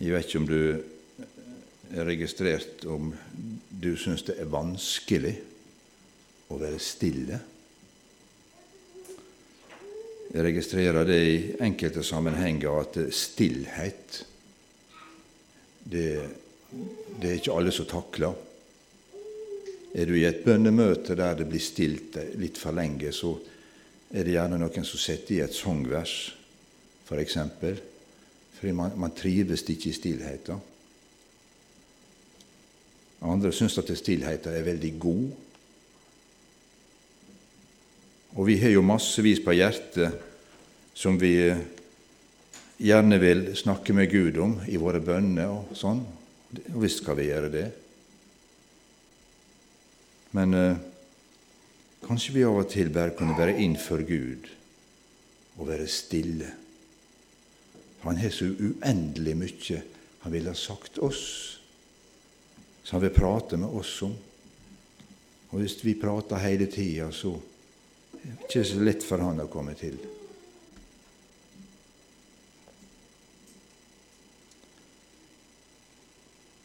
Jeg vet ikke om du er registrert om du syns det er vanskelig å være stille. Jeg registrerer det i enkelte sammenhenger at stillhet det, det er ikke alle som takler. Er du i et bønnemøte der det blir stilt litt for lenge, så er det gjerne noen som setter i et sangvers, f.eks. For fordi man, man trives ikke i stillheten. Andre syns at stillheten er veldig god. Og vi har jo massevis på hjertet som vi gjerne vil snakke med Gud om i våre bønner og sånn. Og visst skal vi gjøre det. Men eh, kanskje vi av og til bare kunne være innenfor Gud og være stille. Han har så uendelig mye han ville ha sagt oss, som han vil prate med oss om. Og hvis vi prater hele tida, så er det ikke så lett for han å komme til.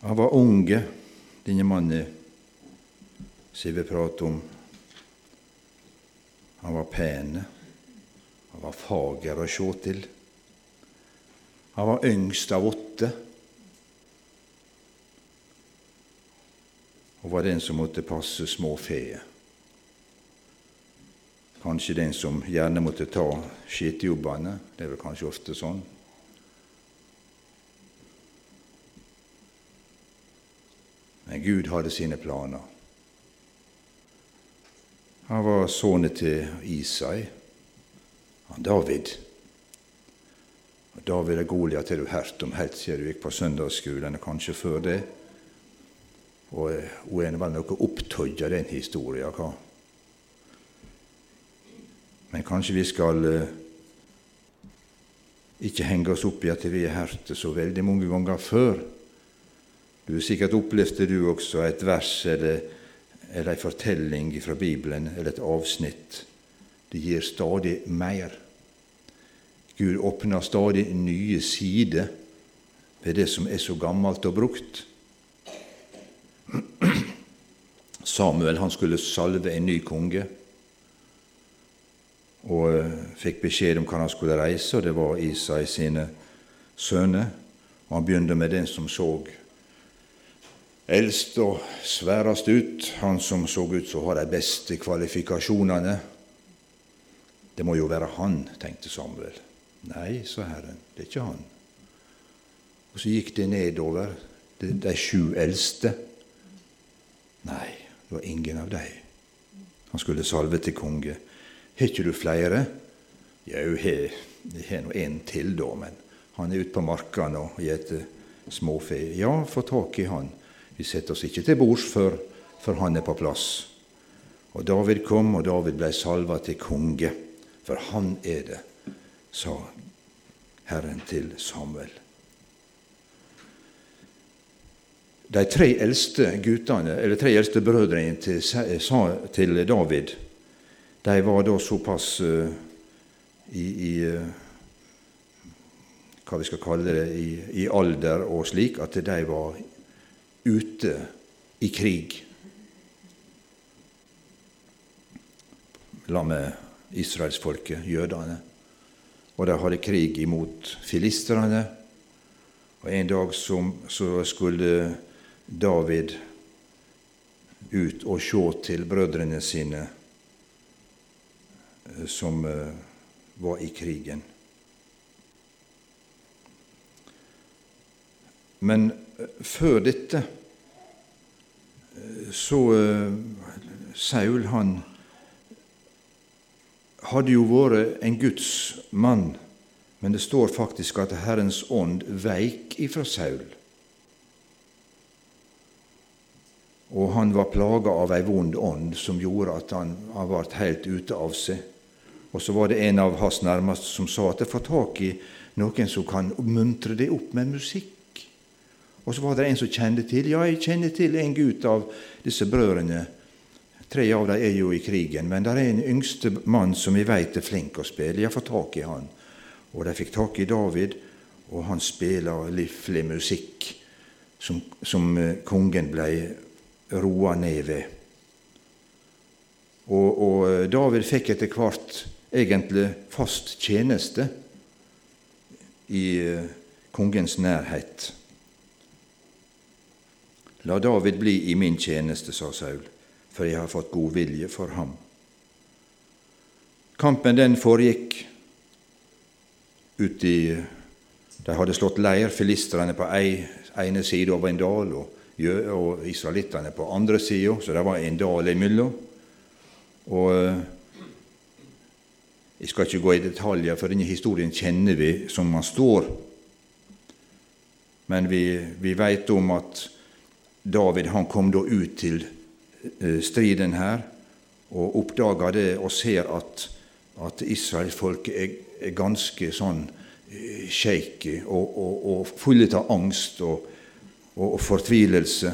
Han var unge, denne mannen som vi prater om. Han var pen, han var fager å se til. Han var yngst av åtte og var den som måtte passe små feer. Kanskje den som gjerne måtte ta skitjobbene. Det er vel kanskje ofte sånn. Men Gud hadde sine planer. Han var sønnen til Isai, han David. David og Goliat har du hørt om helt siden du gikk på søndagsskolen, og kanskje før det. Og hun er vel noe opptatt av den historien. Hva? Men kanskje vi skal eh, ikke henge oss opp i at vi har hørt det så veldig mange ganger før. Du har sikkert opplevd du også, et vers eller, eller en fortelling fra Bibelen eller et avsnitt. Det gir stadig mer. Gud åpner stadig nye sider ved det som er så gammelt og brukt. Samuel han skulle salve en ny konge og eh, fikk beskjed om hvor han skulle reise, og det var Isai sine sønner. Og Han begynte med den som så eldst og sværest ut, han som så ut som har de beste kvalifikasjonene. Det må jo være han, tenkte Samuel. Nei, sa Herren, det er ikke han. Og så gikk det nedover, de, de sju eldste. Nei, det var ingen av dem. Han skulle salve til konge. Har ikke du flere? Jau, jeg har nå en til, da, men han er ute på markene og gjeter småfe. Ja, få tak i han. Vi setter oss ikke til bords før, før han er på plass. Og David kom, og David ble salva til konge, for han er det, sa Herren til Samuel. De tre eldste gutene, eller tre eldste brødrene til, til David, de var da såpass uh, i, i uh, hva vi skal kalle det, i, i, alder og slik, at de var ute i krig. La med israelsfolket, jødene. Og de hadde krig imot filisterne. Og en dag som, så skulle David ut og se til brødrene sine eh, som eh, var i krigen. Men eh, før dette så Saul han hadde jo vært en Guds mann, men det står faktisk at Herrens ånd veik ifra Saul. og han var plaga av ei vond ånd som gjorde at han, han ble helt ute av seg. Og så var det en av hans nærmeste som sa at jeg får tak i noen som kan muntre deg opp med musikk. Og så var det en som kjente til Ja, jeg kjenner til en gutt av disse brødrene. Tre av dem er jo i krigen, men det er en yngste mann som vi veit er flink å spille. Jeg får tak i han. Og de fikk tak i David, og han spiller livlig musikk som, som eh, kongen ble roa ned ved. Og, og, eh, David fikk etter hvert egentlig fast tjeneste i eh, kongens nærhet. La David bli i min tjeneste, sa Saul, for jeg har fått god vilje for ham. Kampen den foregikk uti De hadde slått leir, filistrene på ene side over en dal og, og israelittene på andre sida, så det var en dal imellom. Og eh, Jeg skal ikke gå i detaljer, for denne historien kjenner vi som man står. Men vi, vi veit om at David han kom da ut til eh, striden her og oppdager det og ser at at israelsfolket er, er ganske sånn eh, shaky og, og, og fulle av angst og, og, fortvilelse.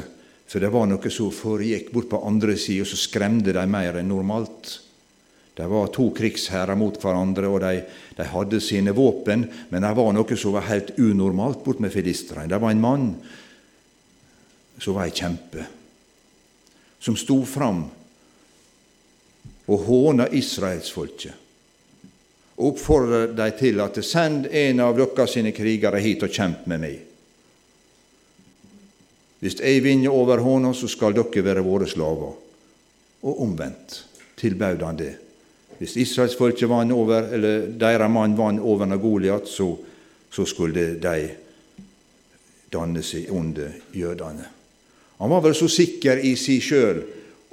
For det var noe som foregikk bort på andre sida, så skremte de mer enn normalt. Det var to krigsherrer mot hverandre, og de, de, hadde sine våpen, men det var noe som var helt unormalt bort med filistrene. Det var en mann som var en kjempe, som sto fram og håna israelsfolket og oppfordra dei til at send en av dere sine krigere hit og kjemp med meg. Hvis jeg vinner over håna, så skal dere være våre slaver. Og omvendt tilbød han det. Hvis israelsfolket vant over, eller deres mann vant over Goliat, så, så skulle de danne seg under jødene. Han var vel så sikker i seg sjøl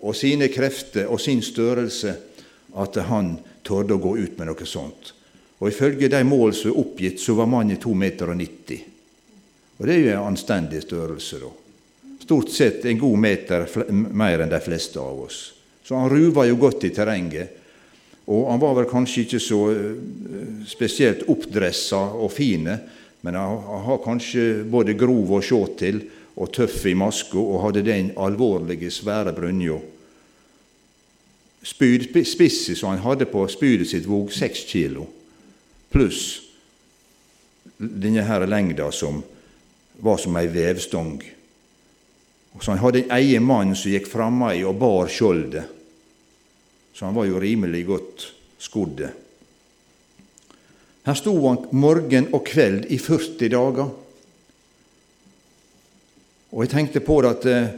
og sine krefter og sin størrelse at han torde å gå ut med noe sånt. Og Ifølge de mål som er oppgitt, så var mannen 2,90 meter. Og det er jo en anstendig størrelse, da. Stort sett en god meter mer enn de fleste av oss. Så han ruva jo godt i terrenget. Og han var vel kanskje ikke så eh, spesielt oppdressa og fine, men han har kanskje både grov å sjå til og tøff i maska og hadde den alvorlige, svære brynja spydspisset som han hadde på spydet sitt, vog seks kilo, pluss denne her lengda som var som ei vevstong. Så han hadde en egen mann som gikk framme i og bar skjoldet. Så han var jo rimelig godt skodd. Her sto han morgen og kveld i 40 dager. Og jeg tenkte på det at eh,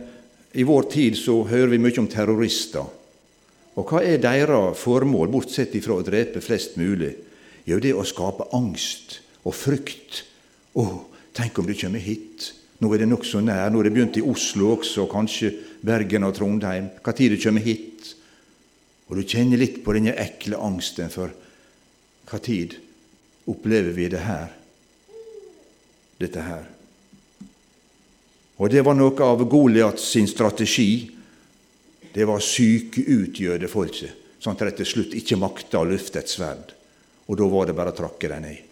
i vår tid så hører vi mye om terrorister. Og hva er deres formål, bortsett fra å drepe flest mulig? Jo, det er å skape angst og frykt. Å, tenk om du kommer hit. Nå er det nokså nær. Nå er det begynt i Oslo også, kanskje Bergen og Trondheim. Hva tid du kommer hit? Og du kjenner litt på denne ekle angsten for hva tid opplever vi det her? Dette her. Og det var noe av Goliat sin strategi det var å syke ut jødefolket, sånn at de til slutt ikke makta å løfte et sverd. Og da var det bare å trakke dem ned.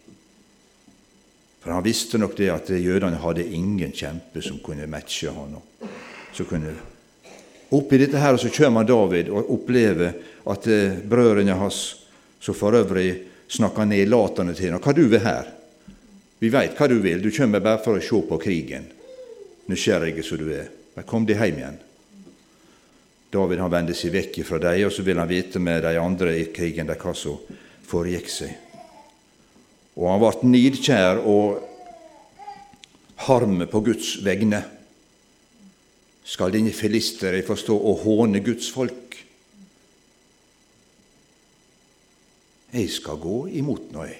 For han visste nok det at jødene hadde ingen kjempe som kunne matche han. Så kunne Oppi dette her så kommer David og opplever at eh, brødrene hans, som for øvrig snakker nedlatende til ham, hva du vil her? Vi veit hva du vil, du kommer bare for å se på krigen, nysgjerrig som du er. Men kom deg hjem igjen. David han vende seg vekk fra dem, og så vil han vite med de andre i krigen hva som foregikk seg. Og han ble nidkjær og harm på Guds vegne. Skal denne filisteren forstå å håne Guds folk? Jeg skal gå imot noe.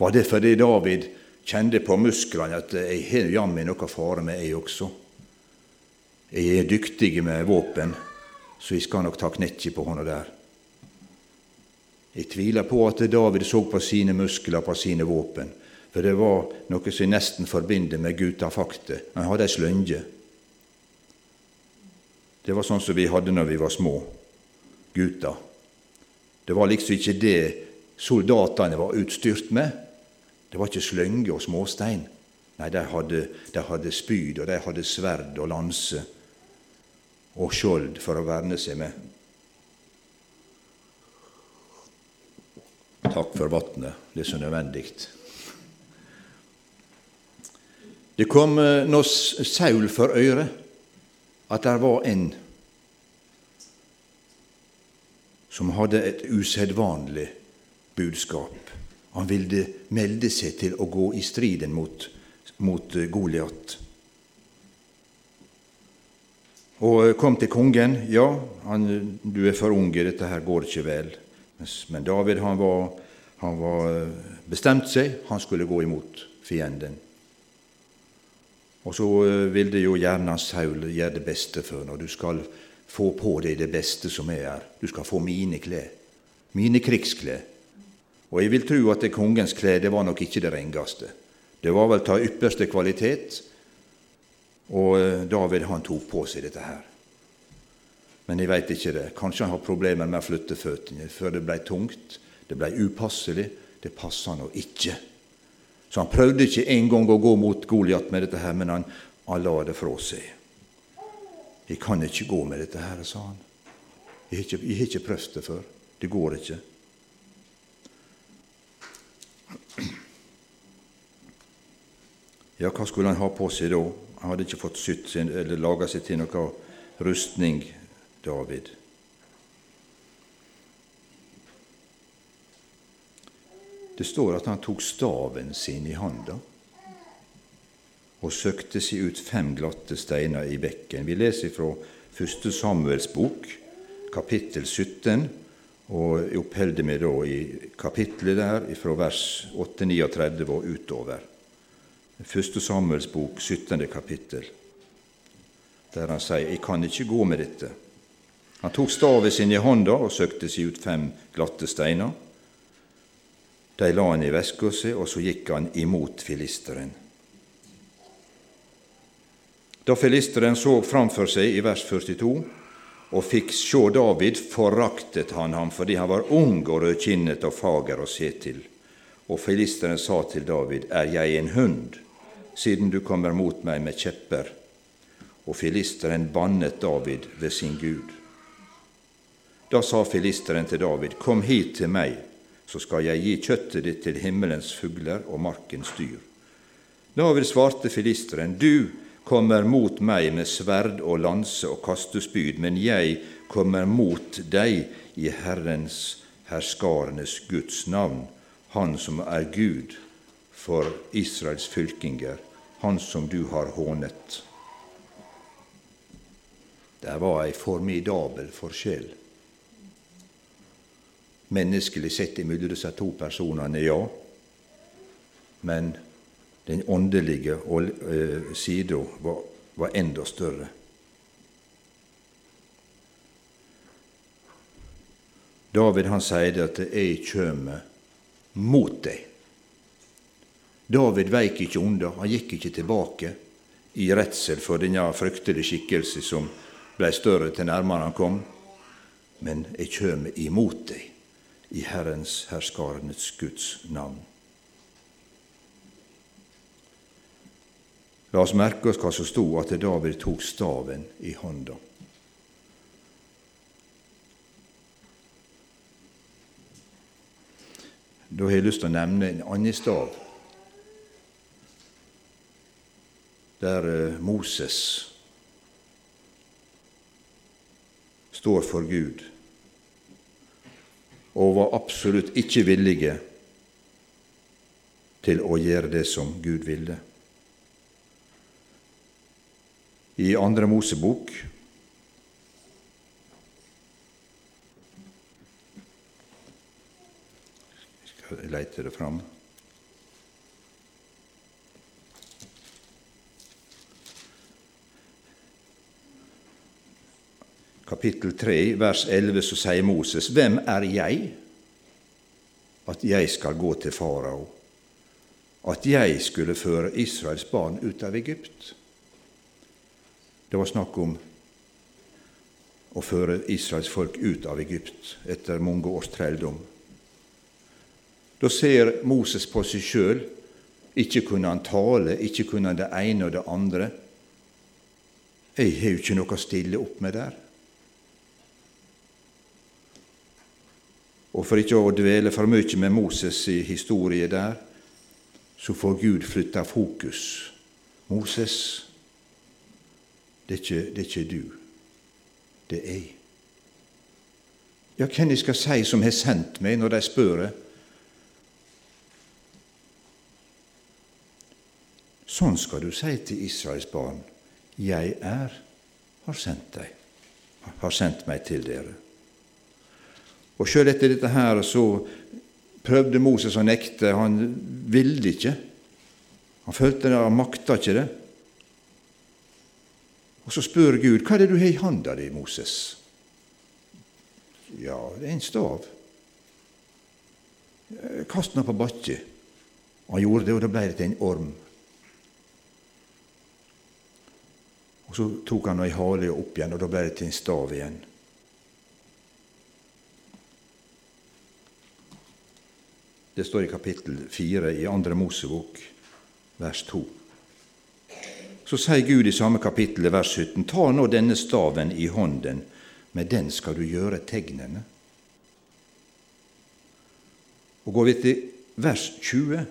Var det fordi David kjente på musklene at jeg har jammen noe fare med, jeg også? Jeg er dyktig med våpen, så jeg skal nok ta knekket på hånda der. Jeg tviler på at David så på sine muskler, på sine våpen, for det var noe som nesten forbinder med gutafakte. Han hadde ei slønge. Det var sånn som vi hadde når vi var små, gutter. Det var liksom ikke det soldatene var utstyrt med. Det var ikke slønge og småstein. Nei, de hadde, de hadde spyd, og de hadde sverd og lanse og skjold for å verne seg med. Takk for vannet, det er så nødvendig. Det kom nå når Saul for øre at der var en som hadde et usedvanlig budskap. Han ville melde seg til å gå i striden mot, mot eh, Goliat. Og kom til kongen. Ja, han, du er for ung, dette her går ikke vel. Men David han var, han var eh, bestemt seg, han skulle gå imot fienden. Og så eh, ville jo gjerne Saul gjøre det beste for når du skal få på deg det beste som er her. Du skal få mine klær, mine krigsklær. Og jeg vil tro at det kongens klede var nok ikke det rengaste. Det var vel ta ypperste kvalitet, og eh, David han tok på seg dette her. Men jeg veit ikke det. Kanskje han har problemer med å flytte føttene, før det ble tungt, det ble upasselig. Det passa nå ikke. Så han prøvde ikke engang å gå mot Goliat med dette, her, men han, han la det fra seg. 'Jeg kan ikke gå med dette her', sa han. 'Jeg har ikke, jeg har ikke prøvd det før. Det går ikke.' Ja, hva skulle han ha på seg da? Han hadde ikke fått sytt sin, eller laga seg til noe rustning, David. Det står at han tok staven sin i handa og søkte seg ut fem glatte steiner i bekken. Vi leser fra første Samuels bok, kapittel 17, og jeg oppholder meg da i kapittelet der fra vers 8-39 og utover. Første Samuels bok, 17. kapittel, der han sier 'Jeg kan ikke gå med dette'. Han tok staven sin i hånda og søkte seg ut fem glatte steiner. De la han i veska si, og så gikk han imot filisteren. Da filisteren så framfor seg i vers 42 og fikk sjå David, foraktet han ham fordi han var ung og rødkinnet og fager å se til. Og filisteren sa til David, Er jeg en hund? siden du kommer mot meg med kjepper. Og filisteren bannet David ved sin Gud. Da sa filisteren til David, Kom hit til meg, så skal jeg gi kjøttet ditt til himmelens fugler og markens dyr. David svarte filisteren, Du kommer mot meg med sverd og lanse og kastespyd, men jeg kommer mot deg i Herrens herskarenes Guds navn, Han som er Gud for Israels fylkinger, han som du har hånet. Det var ei formidabel forskjell. Menneskelig sett imellom disse to personene, ja, men den åndelige uh, sida var, var enda større. David han sier at 'jeg kjem mot deg'. David veik ikke unna, han gikk ikke tilbake i redsel for denne fryktelige skikkelse som blei større til nærmere han kom. Men jeg kjem imot deg i Herrens herskarenes Guds navn. La oss merke oss hva som sto, at David tok staven i hånda. Da har jeg lyst til å nevne en annen stav der eh, Moses står for Gud og var absolutt ikke villige til å gjøre det som Gud ville. I Andre Mosebok lete det fram? kapittel 3, vers 11, så sier Moses, Hvem er jeg, at jeg skal gå til farao, at jeg skulle føre Israels barn ut av Egypt? Det var snakk om å føre Israels folk ut av Egypt etter mange års trelldom. Da ser Moses på seg sjøl. Ikke kunne han tale, ikke kunne han det ene og det andre. Jeg har jo ikke noe å stille opp med der. Og for ikke å dvele for mye med Moses' i historie der, så får Gud flytta fokus Moses, det er ikke, det er ikke du, det er jeg. Ja, hvem jeg skal si som har sendt meg, når de spør? Sånn skal du si til Israels barn. Jeg er, har sendt deg, har sendt meg til dere. Og sjøl etter dette her så prøvde Moses å nekte. Han ville ikke. Han følte det, han makta ikke det. Og så spør Gud, 'Hva er det du har i handa di, Moses?' Ja, det er en stav. Kast den på bakken. Han gjorde det, og da ble det til en orm. Og Så tok han i hale opp igjen, og da ble det til en stav igjen. Det står i kapittel 4 i Andre Mosebok, vers 2. Så sier Gud i samme kapittel, vers 17.: Ta nå denne staven i hånden, med den skal du gjøre tegnene. Og Går vi til vers 20,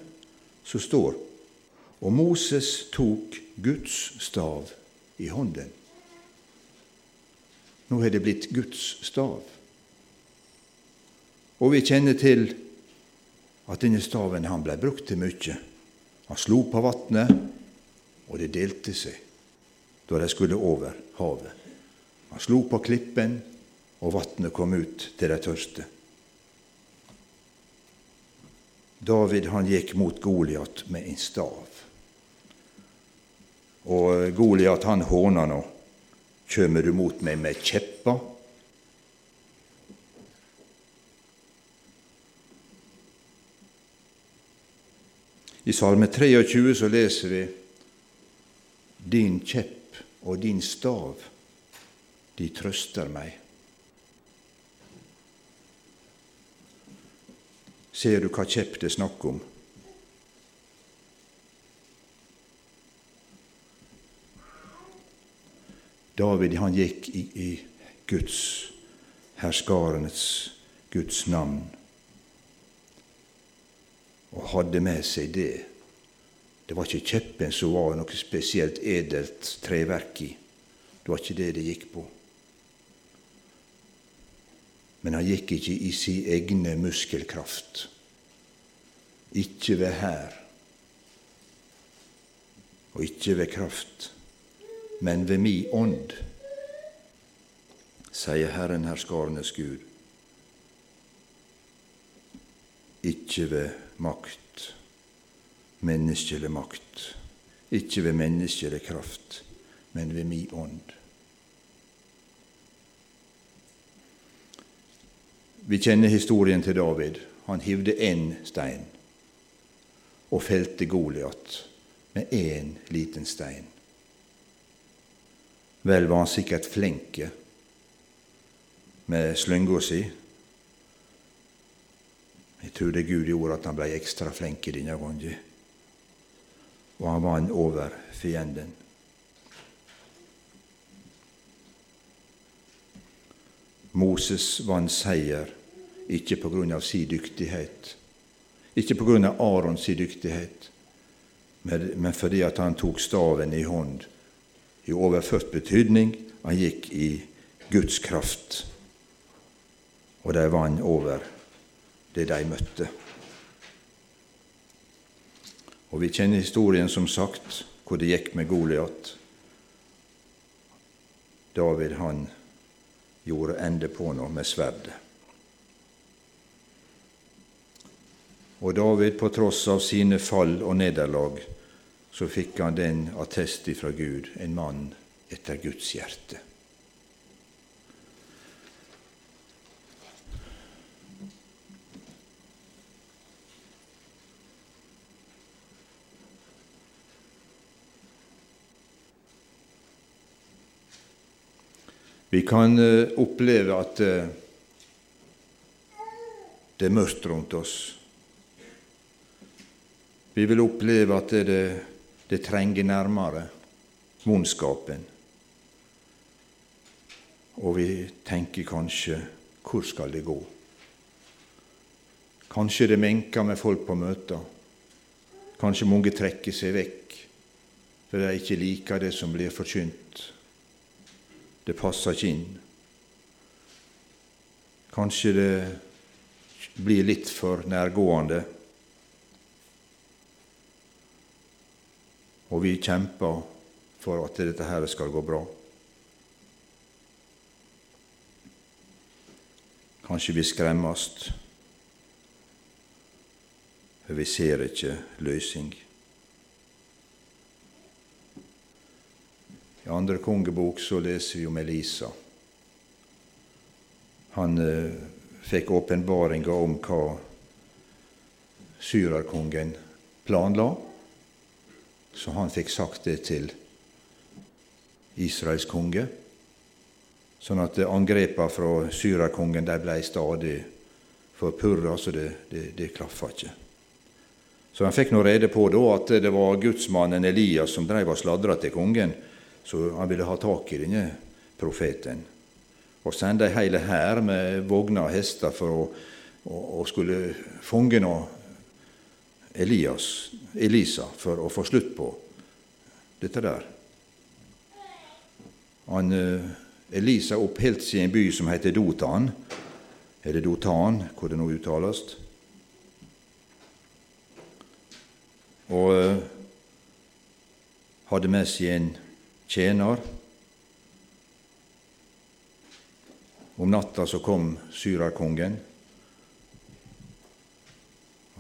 så står Og Moses tok Guds stav i hånden. Nå har det blitt Guds stav. Og vi kjenner til at denne staven han ble brukt til mye. Han slo på vannet, og det delte seg da de skulle over havet. Han slo på klippen, og vannet kom ut til de tørste. David han gikk mot Goliat med en stav. Og Goliat han håna nå. Kjømer du mot meg med kjeppa? I Salme 23 så leser vi Din kjepp og din stav, de trøster meg. Ser du hva kjepp det er snakk om? David han gikk i, i Guds, herskarenes Guds navn, og hadde med seg det. Det var ikke kjeppen som var noe spesielt edelt treverk i. Det var ikke det det gikk på. Men han gikk ikke i sin egne muskelkraft. Ikke ved hær, og ikke ved kraft men ved mi ånd, sier Herren herskarenes Gud. Ikke ved makt, menneskelig makt, ikke ved menneskelig kraft, men ved mi ånd. Vi kjenner historien til David. Han hivde én stein og felte Goliat med én liten stein. Vel var han sikkert flink med slynga si. Jeg tror det Gud gjorde at han ble ekstra flink denne gangen. Og han vant over fienden. Moses vant seier ikke av sin dyktighet, ikke av Arons dyktighet, men fordi at han tok staven i hånd i overført betydning. Han gikk i Guds kraft, og de vant over det de møtte. Og Vi kjenner historien, som sagt, hvor det gikk med Goliat. David han gjorde ende på noe med sverdet. Og David, på tross av sine fall og nederlag, så fikk han den attest fra Gud, en mann etter Guds hjerte. Vi kan eh, oppleve at eh, det er mørkt rundt oss. Vi vil oppleve at det det trenger nærmere vondskapen. Og vi tenker kanskje hvor skal det gå? Kanskje det menker med folk på møter. Kanskje mange trekker seg vekk. for de ikke liker det som blir forkynt. Det passer ikke inn. Kanskje det blir litt for nærgående. Og vi kjemper for at dette her skal gå bra. Kanskje vi skremmes, for vi ser ikke løsning. Andre kongebok så leser vi om Elisa. Han eh, fikk åpenbaringa om hva syrerkongen planla, så han fikk sagt det til Israels konge, sånn at angrepene fra syrerkongen ble stadig forpurra, så det, det, det klaffa ikke. Så han fikk nå rede på da at det var gudsmannen Elias som drev og sladra til kongen, så han ville ha tak i denne profeten. Og sende ei heil hær med vogner og hester for å, å, å skulle fange nå Elias, Elisa for å få slutt på dette der. Han, eh, Elisa oppholdt seg i en by som heter Dotan. Er det Dotan, hvor det nå uttales? Og eh, hadde med seg en tjener. Om natta så kom syrerkongen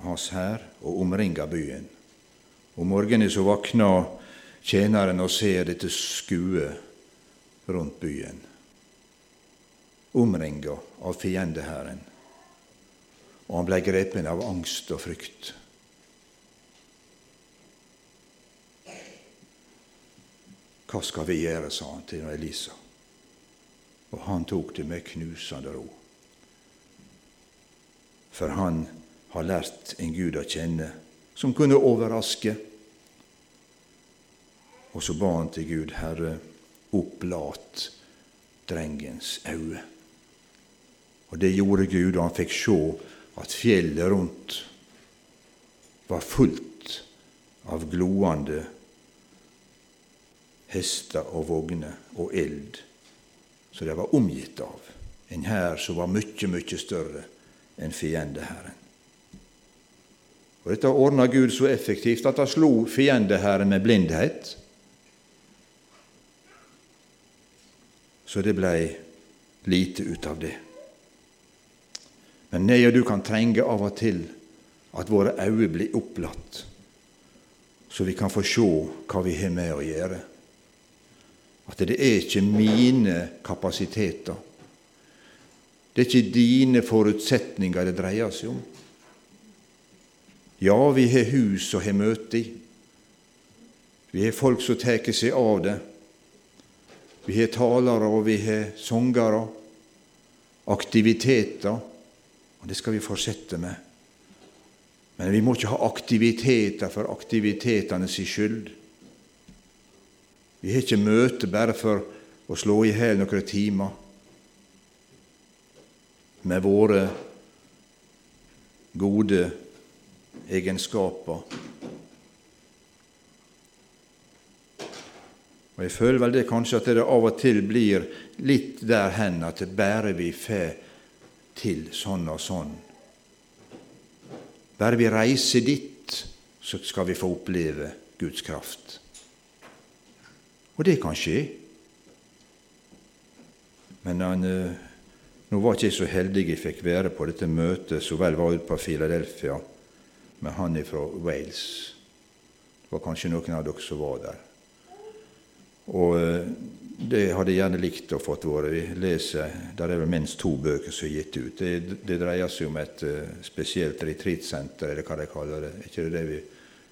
hans hær og omringa byen. Om morgenen så våkna tjeneren og ser dette skuet rundt byen, omringa av fiendehæren. Og han blei grepen av angst og frykt. Hva skal vi gjøre, sa han til Elisa. Og han tok det med knusende ro. For han har lært en Gud å kjenne som kunne overraske. Og så ba han til Gud, Herre, opplat drengens øyne. Og det gjorde Gud, og han fikk se at fjellet rundt var fullt av gloende hester og vogner og eld, så de var omgitt av en hær som var mye, mye større enn fiendeherren. Og Dette ordna Gud så effektivt at han slo fiendeherren med blindhet. Så det blei lite ut av det. Men jeg og du kan trenge av og til at våre øyne blir opplatt, så vi kan få se hva vi har med å gjøre. At det er ikke mine kapasiteter, det er ikke dine forutsetninger det dreier seg om. Ja, vi har hus og har møte i. Vi har folk som tar seg av det. Vi har talere, og vi har sangere, aktiviteter, og det skal vi fortsette med. Men vi må ikke ha aktiviteter for aktivitetene aktivitetenes skyld. Vi har ikke møte bare for å slå i hjel noen timer med våre gode egenskaper Og Jeg føler vel det kanskje at det av og til blir litt der hen at det bare vi får til sånn og sånn Bare vi reiser dit, så skal vi få oppleve Guds kraft. Og det kan skje. Men han, eh, nå var ikke jeg så heldig jeg fikk være på dette møtet som vel var ute på Philadelphia med han fra Wales. Det var kanskje noen av dere som var der. Og eh, det hadde jeg gjerne likt å fått vært. Vi leser, Der er vel minst to bøker som er gitt ut. Det, det dreier seg om et uh, spesielt retreatsenter, eller hva de kaller det. Er ikke det det vi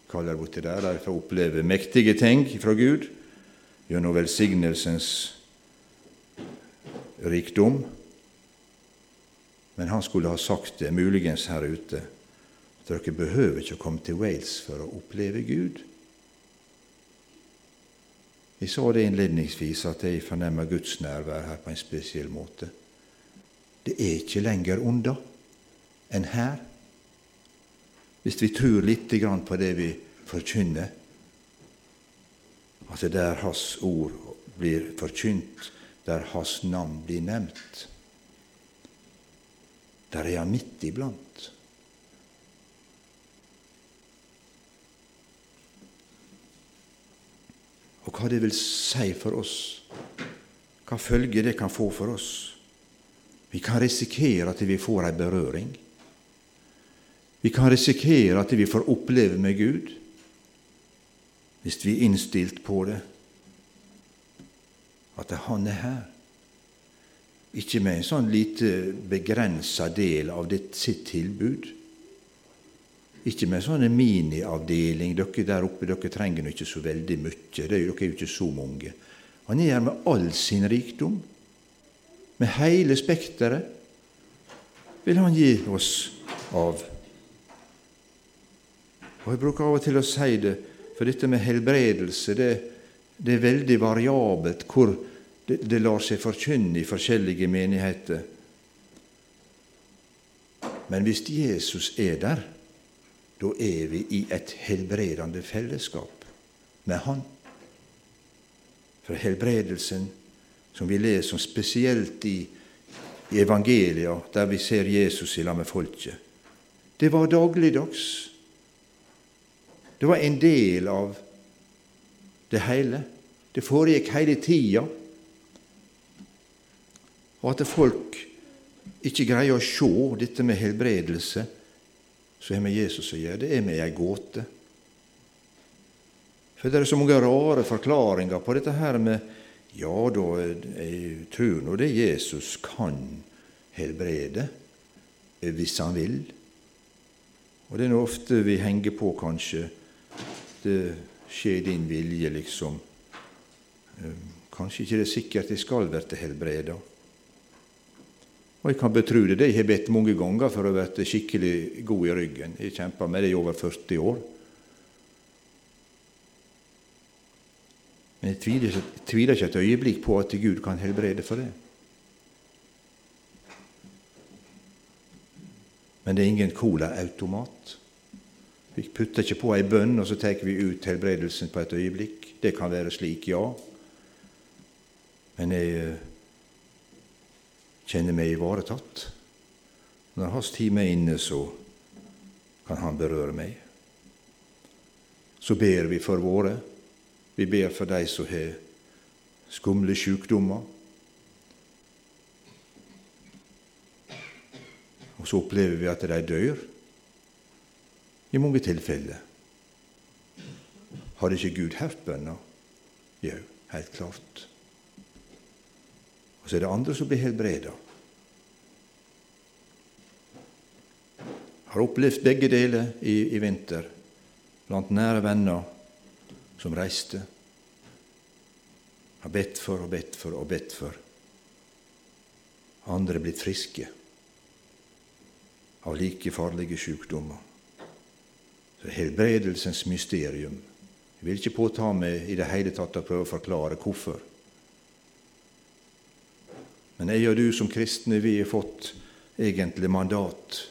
kaller det borti der? Der får oppleve mektige ting fra Gud gjennom velsignelsens rikdom. Men han skulle ha sagt det, muligens her ute, at dere behøver ikke å komme til Wales for å oppleve Gud. Vi sa det innledningsvis at jeg fornemmer Guds nærvær her på en spesiell måte. Det er ikke lenger unna enn her, hvis vi tror litt på det vi forkynner. Det der Hans ord blir forkynt, der Hans navn blir nevnt, der er Han midt iblant. Og hva det vil si for oss, hva følger det kan få for oss. Vi kan risikere at vi får ei berøring. Vi kan risikere at vi får oppleve med Gud hvis vi er innstilt på det, at Han er her. Ikke med en sånn lite begrensa del av ditt, sitt tilbud. Ikke med en sånn miniavdeling. Dere der oppe dere trenger nå ikke så veldig mye. Dere er jo ikke så mange. Han er her med all sin rikdom. Med hele spekteret vil han gi oss av. Og Jeg bruker av og til å si det, for dette med helbredelse det, det er veldig variabelt hvor det, det lar seg forkynne i forskjellige menigheter. Men hvis Jesus er der, da er vi i et helbredende fellesskap med Han. For helbredelsen som vi leser spesielt i, i evangelia, der vi ser Jesus i lag med folket, det var dagligdags. Det var en del av det hele. Det foregikk hele tida. Og at folk ikke greier å se dette med helbredelse som har med Jesus å gjøre, det er med ei gåte. For det er så mange rare forklaringer på dette her med Ja, da, jeg tror nå det Jesus kan helbrede hvis han vil. Og det er nå ofte vi henger på, kanskje. Det skjer din vilje, liksom. Ehm, kanskje ikke det er sikkert jeg skal bli helbreda. Og jeg kan betro det. Jeg har bedt mange ganger for å bli skikkelig god i ryggen. Jeg kjemper med det i over 40 år. Men jeg tviler jeg tviler ikke et øyeblikk på at Gud kan helbrede for det. Men det er ingen colaautomat. Vi putter ikke på ei bønn, og så tar vi ut helbredelsen på et øyeblikk. Det kan være slik, ja. Men jeg kjenner meg ivaretatt. Når hans time er inne, så kan han berøre meg. Så ber vi for våre. Vi ber for de som har skumle sykdommer. Og så opplever vi at de dør i mange tilfeller. Har ikke Gud hørt bønna? Jo, helt klart. Og så er det andre som blir helbreda. Har opplevd begge deler i, i vinter blant nære venner som reiste. Har bedt for og bedt for og bedt for. Andre er blitt friske av like farlige sykdommer. Så helbredelsens mysterium. Jeg vil ikke påta meg i det hele tatt å prøve å forklare hvorfor. Men jeg og du som kristne, vi har fått egentlig mandat.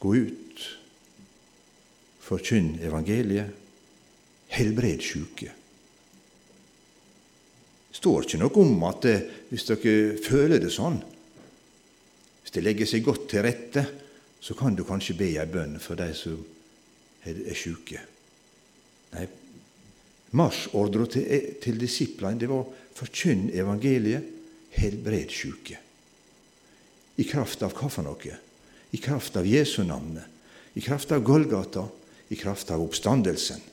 Gå ut, forkynn evangeliet, helbred sjuke. Det står ikke noe om at hvis dere føler det sånn, hvis det legger seg godt til rette, så kan du kanskje be ei bønn for de som er sjuke. Nei, marsjordra til, til disiplene det var Forkynn evangeliet, helbred sjuke. I kraft av hva for noe? I kraft av Jesu navnet, i kraft av Golgata, i kraft av oppstandelsen.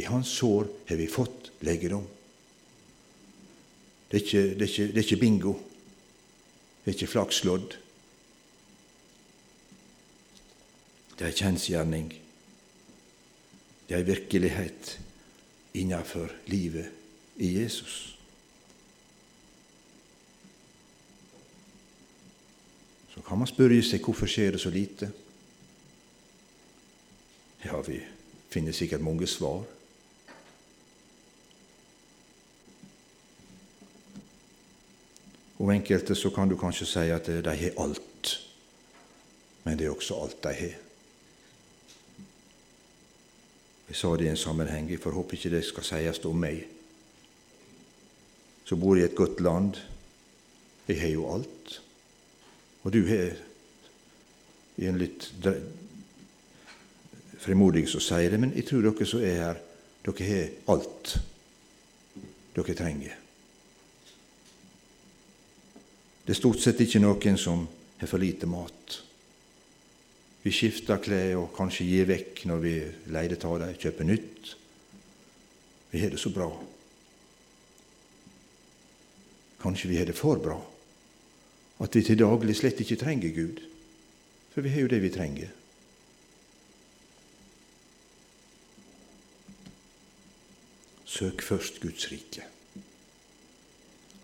I hans sår har vi fått legedom. Det er ikke, det er ikke, det er ikke bingo. Det er ikke flakslodd. Det er kjensgjerning. Det er virkelighet innenfor livet i Jesus. Så kan man spørre seg hvorfor skjer det så lite. Ja, vi finner sikkert mange svar. Og enkelte så kan du kanskje si at de har alt, men det er også alt de har. Jeg sa det i en sammenheng, jeg får håpe ikke det skal sies om meg. Så bor jeg i et godt land. Jeg har jo alt. Og du har i en litt frimodig som sier det, men jeg tror dere som er her, dere har alt dere trenger. Det er stort sett ikke noen som har for lite mat. Vi skifter klær og kanskje gir vekk når vi leier av dem, kjøper nytt. Vi har det så bra. Kanskje vi har det for bra, at vi til daglig slett ikke trenger Gud. For vi har jo det vi trenger. Søk først Guds rike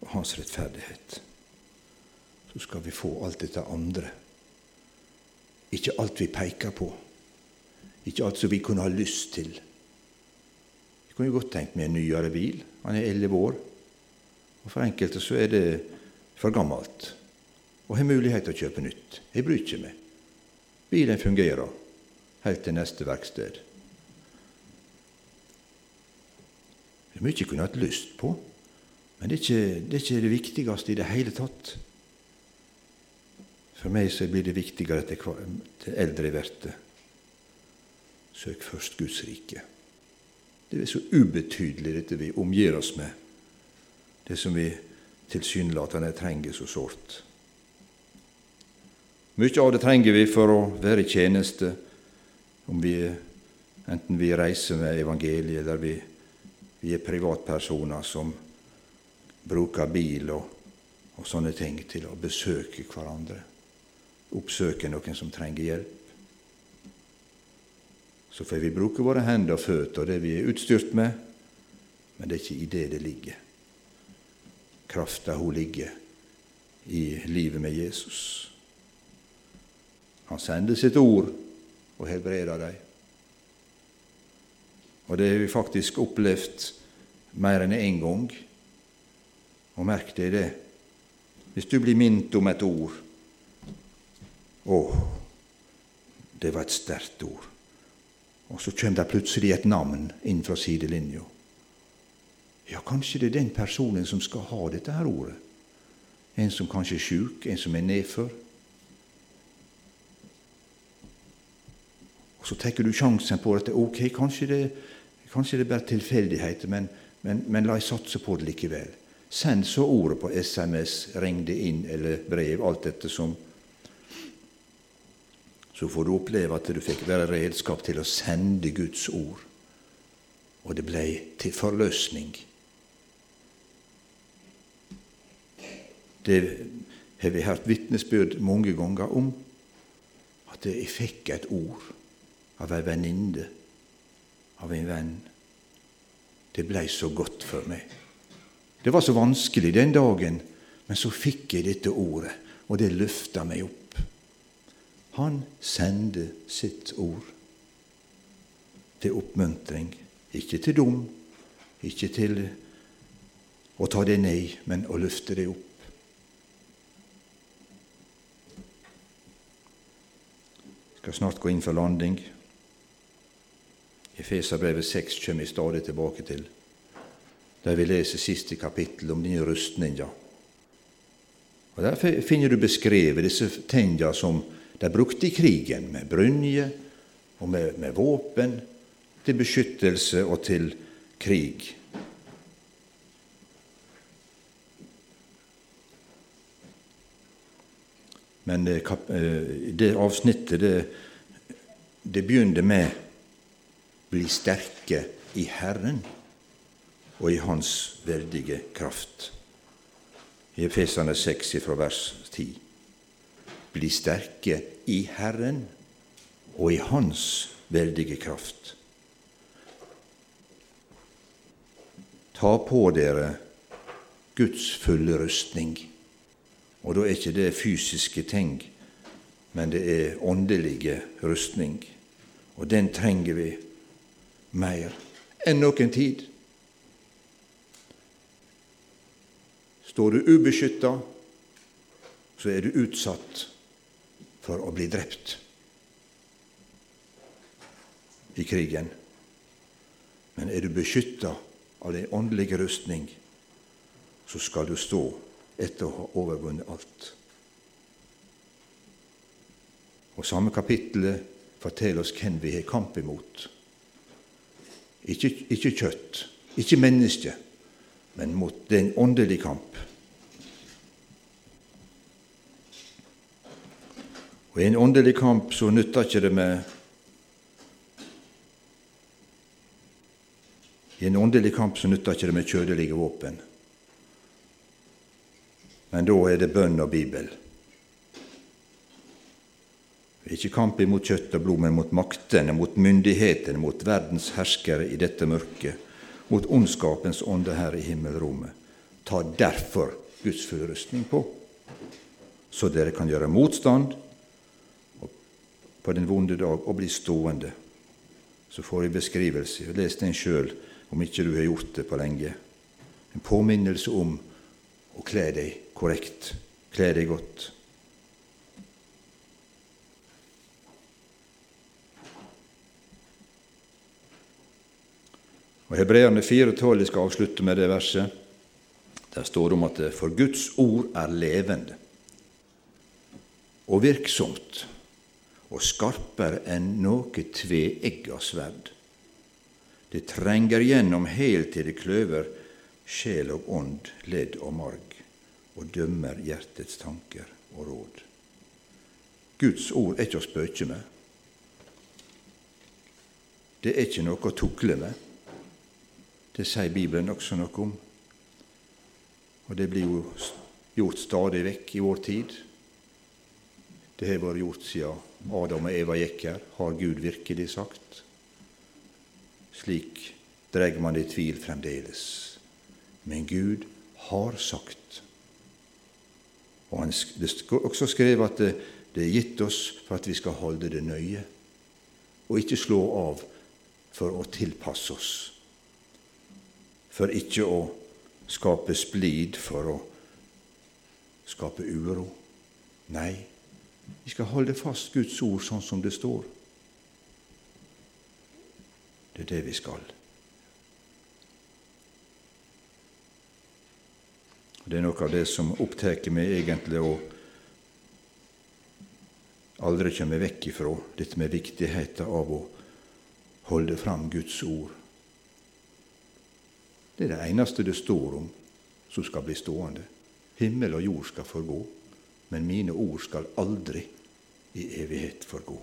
og Hans rettferdighet. Så skal vi få alt dette andre ikke alt vi peker på, ikke alt som vi kunne ha lyst til. Vi kunne jo godt tenkt meg en nyere bil. Han er elleve år. Og For enkelte så er det for gammelt og har mulighet til å kjøpe nytt. Jeg bryr ikke meg. Bilen fungerer helt til neste verksted. Det er mye jeg kunne hatt lyst på, men det er, ikke, det er ikke det viktigste i det hele tatt. For meg så blir det viktigere til eldre jeg blir. Søk først Guds rike. Det er så ubetydelig, dette vi omgir oss med, det som vi tilsynelatende trenger så sårt. Mye av det trenger vi for å være i tjeneste, om vi, enten vi reiser med evangeliet, eller vi, vi er privatpersoner som bruker bil og, og sånne ting til å besøke hverandre oppsøke noen som trenger hjelp. Så får vi bruke våre hender og føtter og det vi er utstyrt med, men det er ikke i det det ligger. Krafta hun ligger i livet med Jesus. Han sender sitt ord og helbreder dem. Og det har vi faktisk opplevd mer enn én en gang. Og merk deg det. Hvis du blir minnet om et ord, å, det var et sterkt ord. Og så kommer det plutselig et navn inn fra sidelinja. Ja, kanskje det er den personen som skal ha dette her ordet. En som kanskje er sjuk, en som er nedfor. Og så tar du sjansen på at ok, kanskje det, kanskje det er bare tilfeldigheter, men, men, men la jeg satse på det likevel. Send så ordet på SMS, ring det inn eller brev, alt dette som så får du oppleve at du fikk være redskap til å sende Guds ord. Og det ble til forløsning. Det har vi hørt vitnesbyrd mange ganger om, at jeg fikk et ord av ei venninne, av en venn. Det blei så godt for meg. Det var så vanskelig den dagen, men så fikk jeg dette ordet, og det løfta meg opp. Han sender sitt ord til oppmuntring, ikke til dom, ikke til å ta det ned, men å løfte det opp. Jeg skal snart gå inn for landing. Efeserbrevet 6 kommer vi stadig tilbake til, der vi leser siste kapittel om denne rustninga. Og Der finner du beskrevet disse tinga som de brukte i krigen med brynje og med, med våpen til beskyttelse og til krig. Men det, eh, det avsnittet det, det begynte med 'bli sterke i Herren og i Hans veldige kraft'. I Efesane 6 fra vers 10. Bli sterke i Herren og i Hans veldige kraft. Ta på dere Guds fulle rustning. Og da er ikke det fysiske ting, men det er åndelige rustning. Og den trenger vi mer enn noen tid. Står du ubeskytta, så er du utsatt for å bli drept i krigen. Men er du beskytta av den åndelige rustning, så skal du stå etter å ha overvunnet alt. Og Samme kapittelet forteller oss hvem vi har kamp imot. Ikke, ikke kjøtt, ikke menneske, men mot den åndelige kamp. Og I en åndelig kamp så nytter ikke det med I en åndelig kamp så nytter ikke det med kjødelige våpen. Men da er det bønn og Bibel. Ikke kamp imot kjøtt og blod, men mot maktene, mot myndighetene, mot verdens herskere i dette mørket, mot ondskapens ånde her i himmelrommet. Ta derfor Guds fulle rustning på, så dere kan gjøre motstand på den vonde dag og bli stående. Så får jeg beskrivelse. Les den sjøl om ikke du har gjort det på lenge. En påminnelse om å kle deg korrekt, kle deg godt. Og Hebreerne 4,12 jeg skal avslutte med det verset. Der står det om at for Guds ord er levende og virksomt og skarpere enn noe tveegga sverd. Det trenger gjennom helt til det kløver sjel og ånd, ledd og marg, og dømmer hjertets tanker og råd. Guds ord er ikke å spøke med. Det er ikke noe å tukle med. Det sier Bibelen også noe om. Og det blir jo gjort stadig vekk i vår tid. Det har vært gjort siden Adam og Eva gikk her. Har Gud virkelig sagt? Slik dreier man det i tvil fremdeles. Men Gud har sagt. Og han, Det er også skrevet at det, det er gitt oss for at vi skal holde det nøye, og ikke slå av for å tilpasse oss, for ikke å skape splid, for å skape uro. Nei, vi skal holde fast Guds ord sånn som det står. Det er det vi skal. Det er noe av det som opptar meg egentlig og aldri kommer vekk ifra, dette med viktigheten av å holde fram Guds ord. Det er det eneste det står om som skal bli stående. Himmel og jord skal forgå men mine ord skal aldri i evighet forgå.